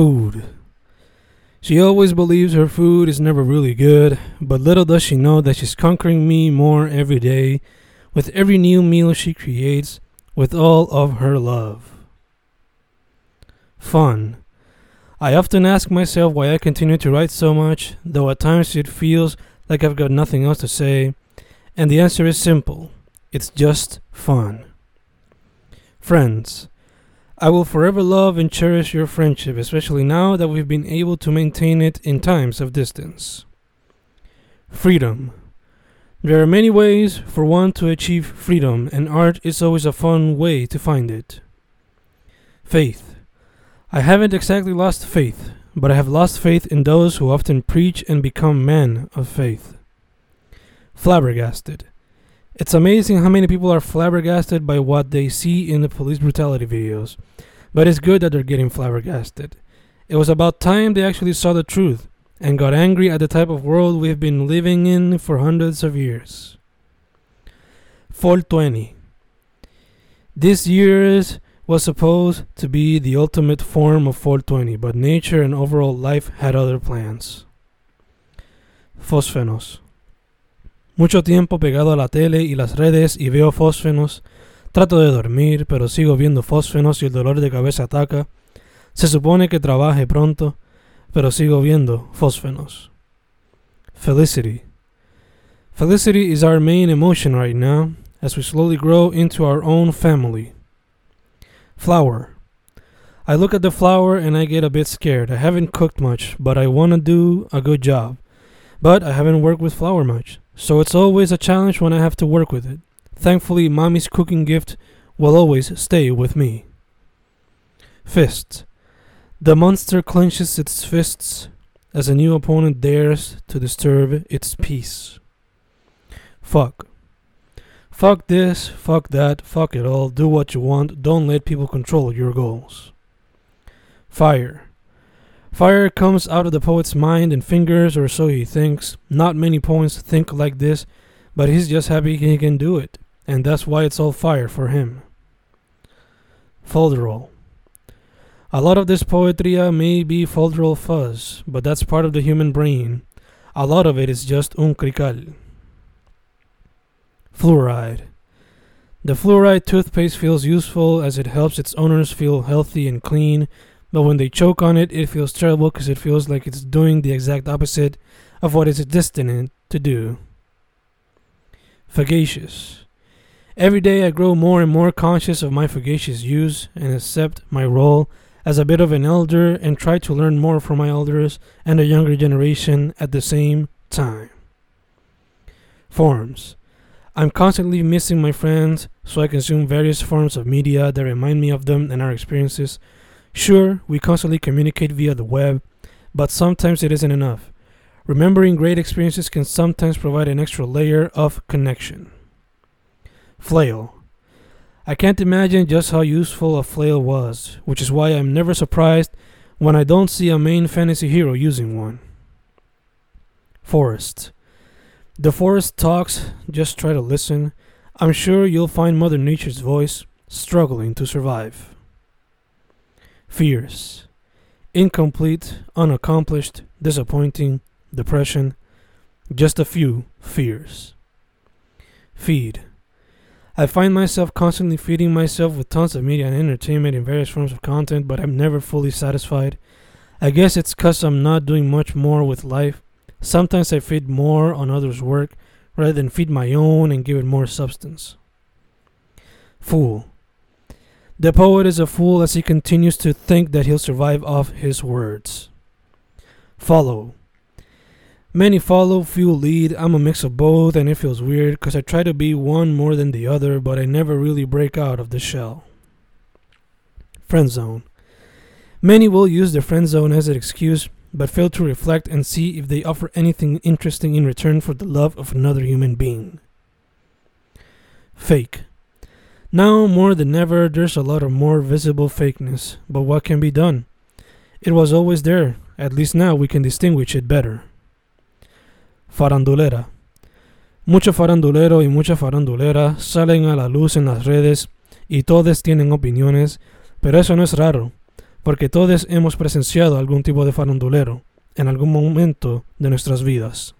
Food. She always believes her food is never really good, but little does she know that she's conquering me more every day with every new meal she creates with all of her love. Fun. I often ask myself why I continue to write so much, though at times it feels like I've got nothing else to say, and the answer is simple it's just fun. Friends, I will forever love and cherish your friendship, especially now that we've been able to maintain it in times of distance. Freedom. There are many ways for one to achieve freedom, and art is always a fun way to find it. Faith. I haven't exactly lost faith, but I have lost faith in those who often preach and become men of faith. Flabbergasted. It's amazing how many people are flabbergasted by what they see in the police brutality videos, but it's good that they're getting flabbergasted. It was about time they actually saw the truth and got angry at the type of world we've been living in for hundreds of years. 420. This year's was supposed to be the ultimate form of 420, but nature and overall life had other plans. Fósfenos. Mucho tiempo pegado a la tele y las redes y veo fósfenos. Trato de dormir, pero sigo viendo fósfenos y el dolor de cabeza ataca. Se supone que trabaje pronto, pero sigo viendo fósfenos. Felicity. Felicity is our main emotion right now as we slowly grow into our own family. Flour. I look at the flour and I get a bit scared. I haven't cooked much, but I want to do a good job. But I haven't worked with flour much. So it's always a challenge when I have to work with it. Thankfully, mommy's cooking gift will always stay with me. Fist. The monster clenches its fists as a new opponent dares to disturb its peace. Fuck. Fuck this, fuck that, fuck it all, do what you want, don't let people control your goals. Fire. Fire comes out of the poet's mind and fingers, or so he thinks. Not many poets think like this, but he's just happy he can do it, and that's why it's all fire for him. Folderol. A lot of this poetry may be folderol fuzz, but that's part of the human brain. A lot of it is just un crical. Fluoride. The fluoride toothpaste feels useful as it helps its owners feel healthy and clean, but when they choke on it, it feels terrible because it feels like it's doing the exact opposite of what it's destined to do. Fugacious. Every day I grow more and more conscious of my fugacious use and accept my role as a bit of an elder and try to learn more from my elders and the younger generation at the same time. Forms. I'm constantly missing my friends, so I consume various forms of media that remind me of them and our experiences Sure, we constantly communicate via the web, but sometimes it isn't enough. Remembering great experiences can sometimes provide an extra layer of connection. Flail. I can't imagine just how useful a flail was, which is why I'm never surprised when I don't see a main fantasy hero using one. Forest. The forest talks, just try to listen. I'm sure you'll find Mother Nature's voice struggling to survive fears incomplete, unaccomplished, disappointing, depression, just a few fears. Feed. I find myself constantly feeding myself with tons of media and entertainment in various forms of content, but I'm never fully satisfied. I guess it's because I'm not doing much more with life. Sometimes I feed more on others' work rather than feed my own and give it more substance. Fool. The poet is a fool as he continues to think that he'll survive off his words. Follow. Many follow, few lead. I'm a mix of both, and it feels weird because I try to be one more than the other, but I never really break out of the shell. Friend zone. Many will use the friend zone as an excuse, but fail to reflect and see if they offer anything interesting in return for the love of another human being. Fake. Now more than ever, there's a lot of more visible fakeness, but what can be done? It was always there, at least now we can distinguish it better. Farandulera. Mucho farandulero y mucha farandulera salen a la luz en las redes y todos tienen opiniones, pero eso no es raro, porque todos hemos presenciado algún tipo de farandulero en algún momento de nuestras vidas.